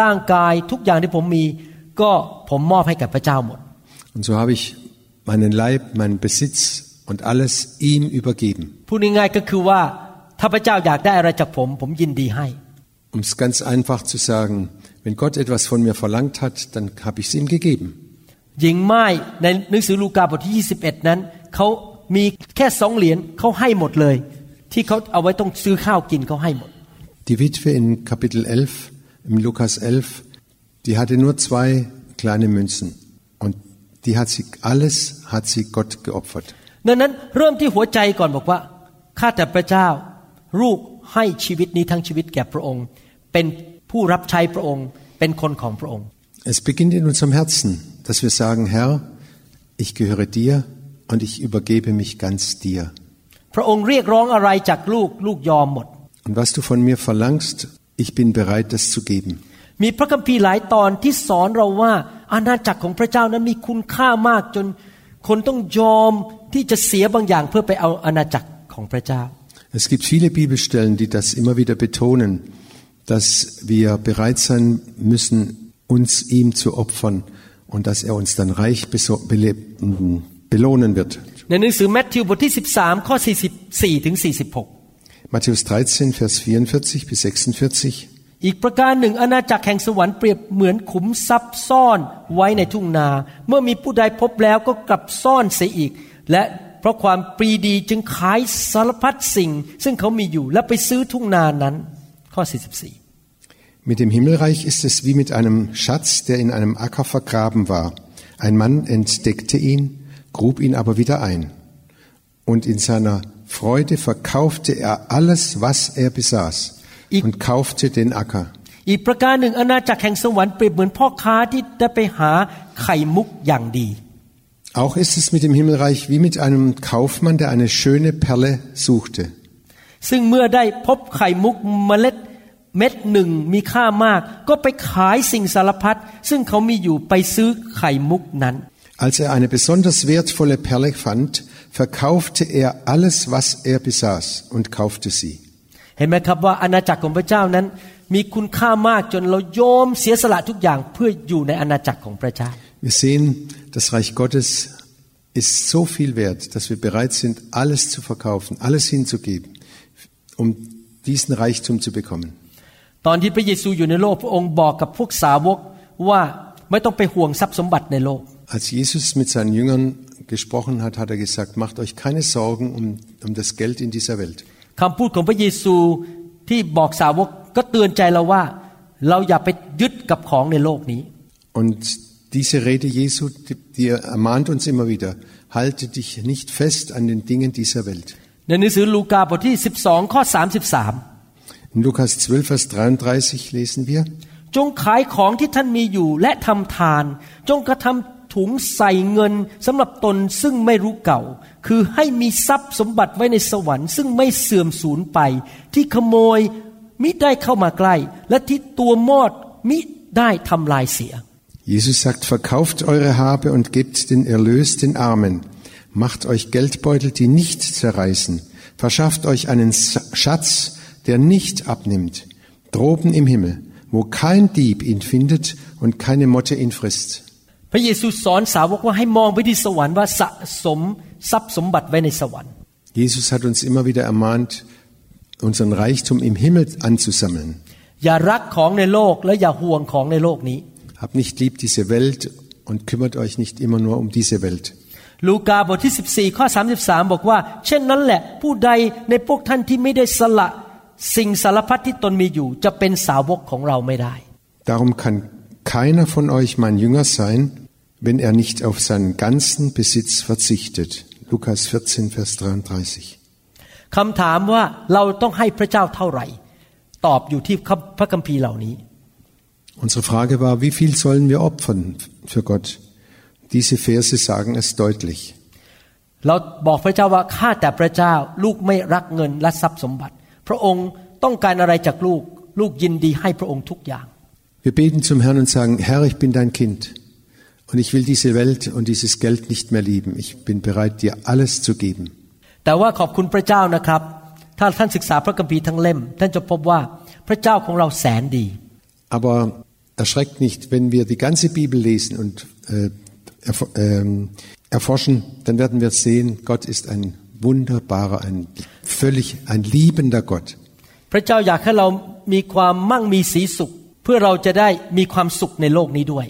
Speaker 2: ร่างกายทุกอย่างที่ผมมี ก็ผมมอบให้กับพระเจ้าหมด
Speaker 3: Und so habe ich meinen Leib, meinen Besitz und alles ihm übergeben.
Speaker 2: พูดง่ายๆก็คือว่า ถ้าพระเจ้าอยากได้อะไรจากผม ผมยินดีให้
Speaker 3: Um es ganz einfach zu sagen, wenn Gott etwas von mir verlangt hat, dann habe ich es ihm gegeben.
Speaker 2: หญิงไม้ในหนังสือลูกาบทที่ 21 นั้นเขามีแค่สองเหรียญเขาให้หมดเลย ที่เขาเอาไว้ต้องซื้อข้าวกินเขาให้หมด
Speaker 3: Die Witwe in Kapitel 11, im Lukas 11, die hatte nur zwei kleine Münzen und die hat sie alles hat sie Gott geopfert.
Speaker 2: ดังนั้นเริ่มที่หัวใจก่อนบอกว่าข้าแต่พระเจ้า ลูกให้ชีวิตนี้ทั้งชีวิตแก่พระองค์ เป็นผู้รับใช้พระองค์ เป็นคนของพระองค์
Speaker 3: Es beginnt in unserem Herzen, dass wir sagen, Herr, ich gehöre dir und ich übergebe mich ganz dir.
Speaker 2: พระองค์เรียกร้องอะไรจากลูกลูกยอมหมด
Speaker 3: Und was du von mir verlangst, ich bin bereit, das zu geben.
Speaker 2: มีพระคัมภีร์หลายตอนที่สอนเราว่า อาณาจักรของพระเจ้านั้นมีคุณค่ามากจนคนต้องยอมที่จะเสียบางอย่างเพื่อไปเอาอาณาจักรของพระเจ้า
Speaker 3: Es gibt viele Bibelstellen, die das immer wieder betonen, dass wir bereit sein müssen, uns ihm zu opfern und dass er uns dann reich beso- bele- belohnen wird.
Speaker 2: ในหนังสือแมทธิวบทที่ 13 ข้อ 44ถึง46
Speaker 3: Matthäus 13, Vers 44 bis 46.
Speaker 2: อีกประการหนึ่งอาณาจักรแห่งสวรรค์เปรียบเหมือนขุมทรัพย์ซ่อนไว้ในทุ่งนา เมื่อมีผู้ใดพบแล้วก็กลับซ่อนเสียอีก และเพ ราะความปรีดีจึงขายสารพัดสิ่ง ซึ่งเขามีอยู่และไปซื้อทุ่งนานั้น ข้อ 44
Speaker 3: Mit dem Himmelreich ist es wie mit einem Schatz, der in einem Acker vergraben war. Ein Mann entdeckte ihn, grub ihn aber wieder ein. Und in seiner Freude verkaufte er alles, was er besaß und kaufte den Acker.
Speaker 2: อีกประการหนึ่งอาณาจักรแห่งสวรรค์เปรียบเหมือนพ่อค้าที่ได้ไปหาไข่มุกอย่างดี
Speaker 3: Auch ist es mit dem Himmelreich wie mit einem Kaufmann, der eine schöne Perle suchte.
Speaker 2: ซึ่งเมื่อได้พบไข่มุกเมล็ดเม็ดหนึ่งมีค่ามาก ก็ไปขายสิ่งสารพัดซึ่งเขามีอยู่ไปซื้อไข่มุกนั้น
Speaker 3: Als er eine besonders wertvolle Perle fand, verkaufte er alles, was er besaß und kaufte sie.
Speaker 2: เห็นไหมครับว่าอาณาจักรของพระเจ้านั้น มีคุณค่ามากจนเรายอมเสียสละทุกอย่างเพื่ออยู่ในอาณาจักรของพระเจ้า
Speaker 3: Wir sehen, das Reich Gottes ist so viel wert, dass wir bereit sind, alles zu verkaufen, alles hinzugeben, um diesen Reichtum zu bekommen.
Speaker 2: ตอนที่พระเยซูอยู่ในโลกพระองค์บอกกับพวกสาวกว่าไม่ต้องไปห่วงทรัพย์สมบัติในโลก
Speaker 3: Als Jesus mit seinen Jüngern gesprochen hat, hat er gesagt, macht euch keine Sorgen um, um das Geld in dieser Welt.
Speaker 2: คำพูดของพระเยซูที่บอกสาวกก็เตือนใจเราว่า เราอย่าไปยึดกับของในโลกนี้
Speaker 3: Und diese Rede Jesu, die, die ermahnt uns immer wieder, halte dich nicht fest an den Dingen dieser Welt.
Speaker 2: ในหนังสือลูกาบทที่ 12 ข้อ 33
Speaker 3: In Lukas 12, Vers 33 lesen wir,
Speaker 2: จงขายของที่ท่านมีอยู่และทำทาน จงกระทำถุงใส่เงินสำหรับตนซึ่งไม่รู้เก่า คือให้มีทรัพย์สมบัติไว้ในสวรรค์ซึ่งไม่เสื่อมสูญไป ที่ขโมยมิได้เข้ามาใกล้ และที่ตัวมอดมิได้ทำลายเสีย
Speaker 3: Jesus sagt, verkauft eure Habe und gebt den Erlös den Armen. Macht euch Geldbeutel, die nicht zerreißen. Verschafft euch einen Schatz, der nicht abnimmt. Droben im Himmel, wo kein Dieb ihn findet und keine Motte ihn frisst.
Speaker 2: พระเยซูสอนสาวกว่าให้มองไปที่สวรรค์ว่าสะสมทรัพย์สมบัติไว้ในสวรรค์
Speaker 3: Jesus hat uns immer wieder ermahnt, unseren Reichtum im Himmel anzusammeln.
Speaker 2: อย่ารักของในโลกและอย่าห่วงของในโลกนี้
Speaker 3: Habt nicht lieb diese Welt und kümmert euch nicht immer nur um diese Welt.
Speaker 2: ลูกาบทที่ 14 ข้อ 33 บอกว่า เช่นนั้นแหละผู้ใดในพวกท่านที่ไม่ได้สละสิ่งสารพัดที่ตนมีอยู่ จะเป็นสาวกของเราไม่ได้
Speaker 3: Darum kann keiner von euch mein Jünger sein, wenn er nicht auf seinen ganzen Besitz verzichtet. Lukas 14, Vers 33.
Speaker 2: คำถามว่าเราต้องให้พระเจ้าเท่าไหร่ ตอบอยู่ที่พระคัมภีร์เหล่านี้
Speaker 3: Unsere Frage war, wie viel sollen wir opfern für Gott? Diese Verse sagen es deutlich.
Speaker 2: เราบอกพระเจ้าว่าข้าแต่พระเจ้า ลูกไม่รักเงินและทรัพย์สมบัติ พระองค์ต้องการอะไรจากลูก ลูกยินดีให้พระองค์ทุกอย่าง
Speaker 3: Wir beten zum Herrn und sagen, Herr, ich bin dein Kind und ich will diese Welt und dieses Geld nicht mehr lieben. Ich bin bereit, dir alles zu geben.
Speaker 2: แต่ว่าขอบคุณพระเจ้านะครับ ถ้าท่านศึกษาพระคัมภีร์ทั้งเล่ม ท่านจะพบว่าพระเจ้าของเราแสนดี
Speaker 3: Aber erschreckt nicht, wenn wir die ganze Bibel lesen und äh, erf ähm, erforschen, dann werden wir sehen, Gott ist ein wunderbarer, ein völlig ein liebender Gott.
Speaker 2: พระเจ้าอยากให้เรามีความมั่งมีสีสุข เพื่อเราจะได้มีความสุขในโลกนี้ด้วย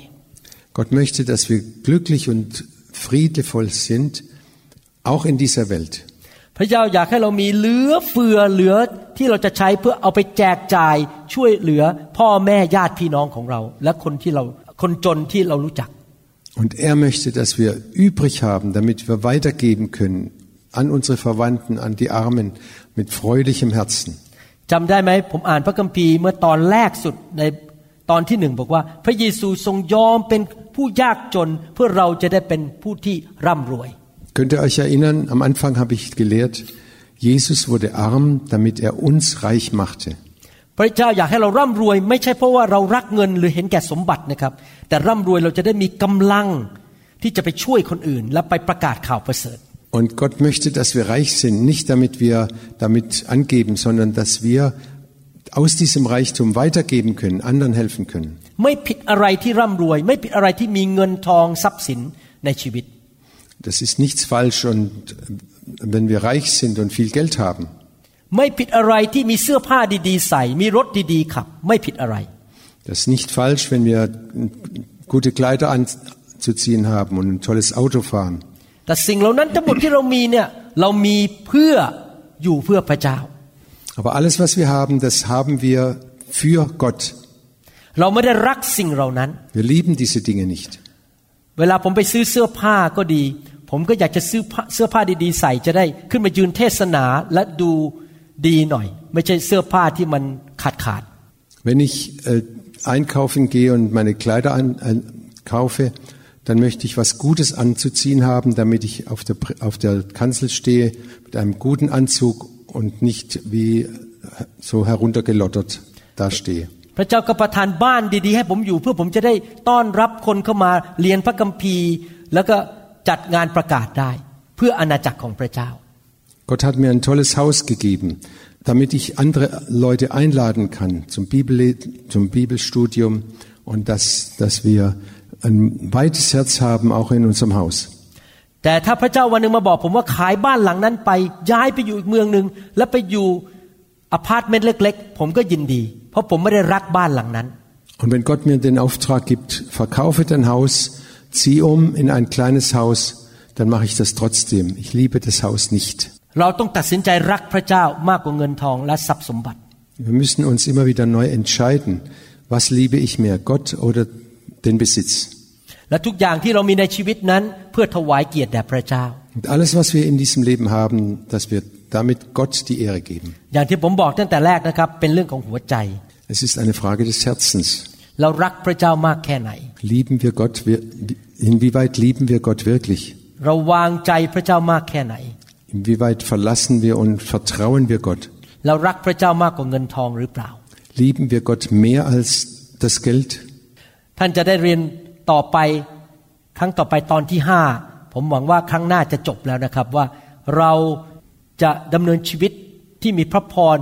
Speaker 3: Gott möchte, dass wir glücklich und friedevoll sind, auch in dieser Welt.
Speaker 2: พระเจ้าอยากให้เรามีเหลือเฟือเหลือที่เราจะใช้เพื่อเอาไปแจกจ่ายช่วยเหลือพ่อแม่ญาติพี่น้องของเรา และคนที่เราคนจนที่เรารู้จัก
Speaker 3: Und er möchte, dass wir übrig haben, damit wir weitergeben können an unsere Verwandten, an die Armen mit freudigem Herzen.
Speaker 2: จำได้ไหมผมอ่านพระคัมภีร์เมื่อตอนแรกสุดในตอนที่หนึ่งบอกว่า พระเยซูทรงยอมเป็นผู้ยากจนเพื่อเราจะได้เป็นผู้ที่ร่ำรวย
Speaker 3: Könnt ihr euch erinnern, am Anfang habe ich gelehrt, Jesus wurde arm, damit er uns reich machte.
Speaker 2: พระเจ้าอยากให้เราร่ำรวย ไม่ใช่เพราะว่าเรารักเงินหรือเห็นแก่สมบัตินะครับ แต่ร่ำรวยเราจะได้มีกำลังที่จะไปช่วยคนอื่น และไปประกาศข่าวประเสริฐ
Speaker 3: Und Gott möchte, dass wir reich sind, nicht damit wir damit angeben, sondern dass wir aus diesem Reichtum weitergeben können, anderen helfen können.
Speaker 2: ไม่ผิดอะไรที่ร่ำรวย ไม่ผิดอะไรที่มีเงินทองทรัพย์สินในชีวิต
Speaker 3: Das ist nichts falsch und wenn wir reich sind und viel Geld haben.
Speaker 2: ไม่ผิดอะไรที่มีเสื้อผ้าดีๆ ใส่ มีรถดีๆขับ ไม่ผิดอะไร
Speaker 3: Das ist nicht falsch, wenn wir gute Kleider anzuziehen haben und ein tolles Auto fahren.
Speaker 2: แต่สิ่งเหล่านั้นทั้งหมดที่เรามีเนี่ยเรามีเพื่ออยู่เพื่อพระเจ้า
Speaker 3: Aber alles, was wir haben, das haben wir für Gott.
Speaker 2: เราไม่ได้รักสิ่งเหล่านั้น
Speaker 3: Wir lieben diese Dinge nicht.
Speaker 2: เวลาผมไปซื้อเสื้อผ้าก็ดี ผมก็อยากจะซื้อผ้าเสื้อผ้าดีๆใส่จะได้ขึ้นมายืนเทศนาและดูดีหน่อย ไม่ใช่เสื้อผ้าที่มันขาดขาด
Speaker 3: Wenn ich äh, einkaufen gehe und meine Kleider an, äh, kaufe, dann möchte ich was Gutes anzuziehen haben, damit ich auf der, auf der Kanzel stehe mit einem guten Anzug und nicht wie so heruntergelottert dastehe.
Speaker 2: พระเจ้าก็ประทานบ้านดีๆ ให้ผมอยู่เพื่อผมจะได้ต้อนรับคนเข้ามาเรียนพระคัมภีร์ แล้วก็จัดงานประกาศได้ เพื่ออาณาจักรของพระเจ้า
Speaker 3: Gott hat mir ein tolles Haus gegeben, damit ich andere Leute einladen kann zum, Bibel, zum Bibelstudium und dass, dass wir ein weites Herz haben, auch in unserem Haus.
Speaker 2: แต่ถ้าพระเจ้าวันหนึ่งมาบอกผมว่าขายบ้านหลังนั้นไปย้ายไปอยู่อีกเมืองหนึ่งแล้วไปอยู่อพาร์ตเมนต์เล็ก ๆ ผมก็ยินดีเพ ราะผมไม่ได้รักบ้านหลังนั้น
Speaker 3: Und wenn Gott mir den Auftrag gibt, verkaufe dein Haus, zieh um in ein kleines Haus, dann mache ich das trotzdem. Ich liebe das Haus nicht.
Speaker 2: เราต้องตัดสินใจรักพระเจ้ามากกว่าเงินทองและทรัพย์สมบัติ
Speaker 3: Wir müssen uns immer wieder neu entscheiden, Was liebe ich mehr, Gott oder den Besitz?
Speaker 2: และทุกอย่างที่เรามีในชีวิตนั้นเพื่อถวายเกียรติแด่พระเจ้า
Speaker 3: Und alles, was wir in diesem Leben haben, dass wir damit Gott die Ehre geben.
Speaker 2: อย่างที่ผมบอกตั้งแต่แรกนะครับเป็นเรื่องของหัวใจ
Speaker 3: Es ist eine Frage des Herzens.
Speaker 2: เรารักพระเจ้ามากแค่ไหน
Speaker 3: Lieben wir Gott, wir- inwieweit lieben wir Gott wirklich?
Speaker 2: เราวางใจพระเจ้ามากแค่ไหน
Speaker 3: Inwieweit verlassen wir und vertrauen wir Gott?
Speaker 2: เรารักพระเจ้ามากกว่าเงินทองหรือเปล่า
Speaker 3: Lieben wir Gott mehr als das Geld?
Speaker 2: ท่านจะได้เรียนต่อไปครั้งต่อไปตอนที่ห้าผมหวังว่าครั้งหน้าจะจบแล้วนะครับ ว่าเรา จะดำเนินชีวิตที่มีพระพร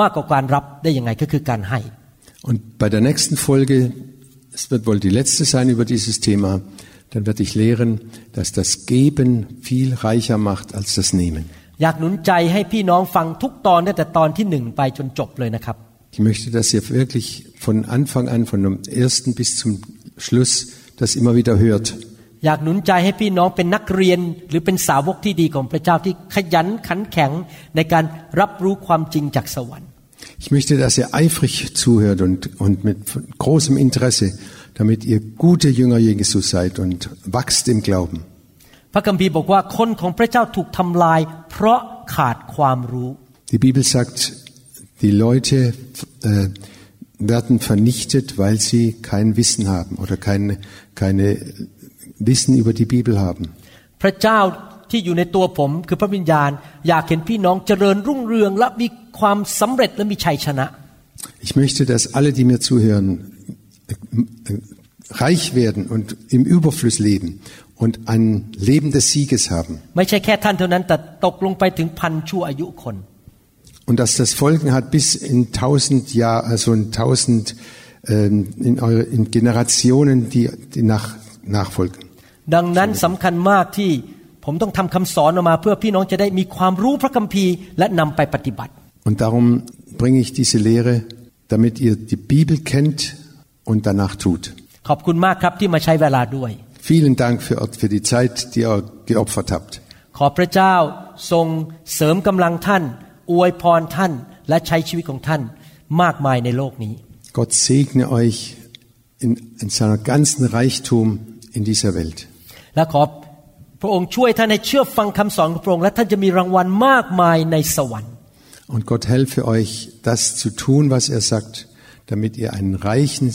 Speaker 2: มากกว่าการรับได้ยังไงก็คือการให้
Speaker 3: Und bei der nächsten Folge, es wird wohl die letzte sein über dieses Thema, dann werde ich lehren, dass das Geben viel reicher macht als das Nehmen.
Speaker 2: อยากหนุนใจให้พี่น้องฟังทุกตอนตั้งแต่ตอนที่หนึ่งไปจนจบเลยนะครับ
Speaker 3: Ich möchte, dass ihr wirklich von Anfang an, von dem ersten bis zum Schluss, das immer wieder hört.
Speaker 2: อยากหนุนใจให้พี่น้องเป็นนักเรียนหรือเป็นสาวกที่ดีของพระเจ้าที่ขยันขันแข็งในการรับรู้ความจริงจากสวรรค์
Speaker 3: Ich möchte, dass ihr eifrig zuhört und, und mit großem Interesse, damit ihr gute Jünger Jesus seid und wachst im Glauben.
Speaker 2: พระคัมภีร์บอกว่าคนของพระเจ้าถูกทำลายเพราะขาดความรู้
Speaker 3: Die Bibel sagt, die Leute äh, werden vernichtet, weil sie kein Wissen haben oder keine, keine Wissen über die Bibel haben.
Speaker 2: พระเจ้าที่อยู่ในตัวผมคือพระวิญญาณ อยากเห็นพี่น้องเจริญรุ่งเรือง และมีความสำเร็จและมีชัยชนะ
Speaker 3: Ich möchte, dass alle, die mir zuhören, äh, äh, reich werden und im Überfluss leben und ein Leben des Sieges haben.
Speaker 2: ไม่ใช่แค่ท่านเท่านั้นแต่ตกลงไปถึงพันชั่วอายุคน
Speaker 3: Und dass das Folgen hat bis in tausend Jahr, also in tausend ähm, in, eure, in Generationen, die, die nach, nachfolgen.
Speaker 2: ดังนั้นสำคัญมากที่ผมต้องทำคำสอนออกมา เพื่อพี่น้องจะได้มีความรู้พระคัมภีร์และนำไปปฏิบัติ
Speaker 3: Und darum bringe ich diese Lehre, damit ihr die Bibel kennt und danach tut.
Speaker 2: ขอบคุณมากครับที่มาใช้เวลาด้วย
Speaker 3: Vielen Dank für, für die Zeit, die ihr geopfert habt.
Speaker 2: ขอพระเจ้าทรงเสริมกำลังท่าน อวยพรท่าน และใช้ชีวิตของท่านมากมายในโลกนี้
Speaker 3: Gott segne euch in, in seiner ganzen Reichtum in dieser Welt.
Speaker 2: และขอพระองค์ช่วยท่านให้เชื่อฟังคำสอนของพระองค์และท่านจะมีรางวัลมากมายในสวรรค์
Speaker 3: Und Gott helfe euch, das zu tun, was er sagt, damit ihr einen reichen,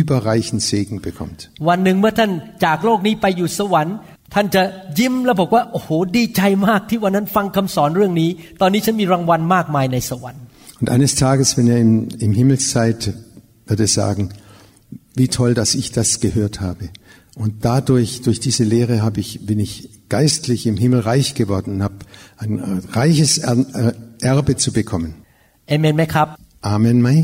Speaker 3: überreichen Segen bekommt.
Speaker 2: วันหนึ่งเมื่อท่านจากโลกนี้ไปอยู่สวรรค์ ท่านจะยิ้มแล้วบอกว่าโอ้โหดีใจมากที่วันนั้นฟังคำสอนเรื่องนี้ ตอนนี้ฉันมีรางวัลมากมายในสวรรค์
Speaker 3: Und eines Tages, wenn ihr im, im Himmel seid, wird er sagen, wie toll, dass ich das gehört habe. Und dadurch, durch diese Lehre habe ich, bin ich geistlich im Himmel reich geworden und habe ein äh, reiches Er- äh, Erbe zu bekommen.
Speaker 2: เอเมนไหมครับ
Speaker 3: Amen, Mai.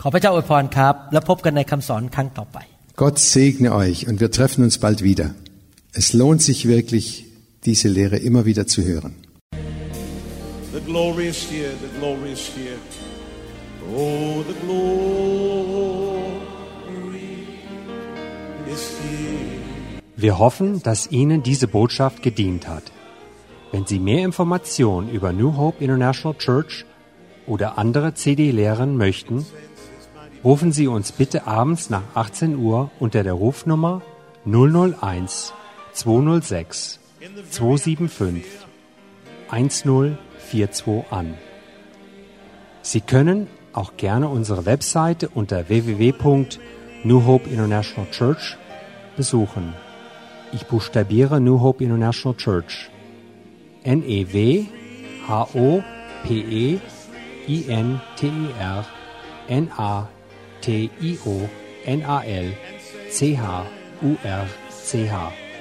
Speaker 2: ขอพระเจ้าอวยพรครับ แล้วพบกันในคำสอนครั้งต่อไป
Speaker 3: Gott segne euch und wir treffen uns bald wieder. Es lohnt sich wirklich, diese Lehre immer wieder zu hören.
Speaker 4: The glory is here, the glory is here. Oh, the glory is here.
Speaker 1: Wir hoffen, dass Ihnen diese Botschaft gedient hat. Wenn Sie mehr Informationen über New Hope International Church oder andere CD-Lehren möchten, rufen Sie uns bitte abends nach 18 Uhr unter der Rufnummer 001 206 275 1042 an. Sie können auch gerne unsere Webseite unter www.New Hope International Church besuchen. Ich buchstabiere New Hope International Church. E N-E-W-H-O-P-E-I-N-T-E-R N-A-T-I-O-N-A-L-C-H-U-R-C-H.com. Vielen Dank.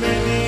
Speaker 4: many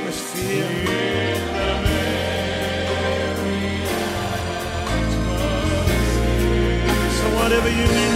Speaker 4: you.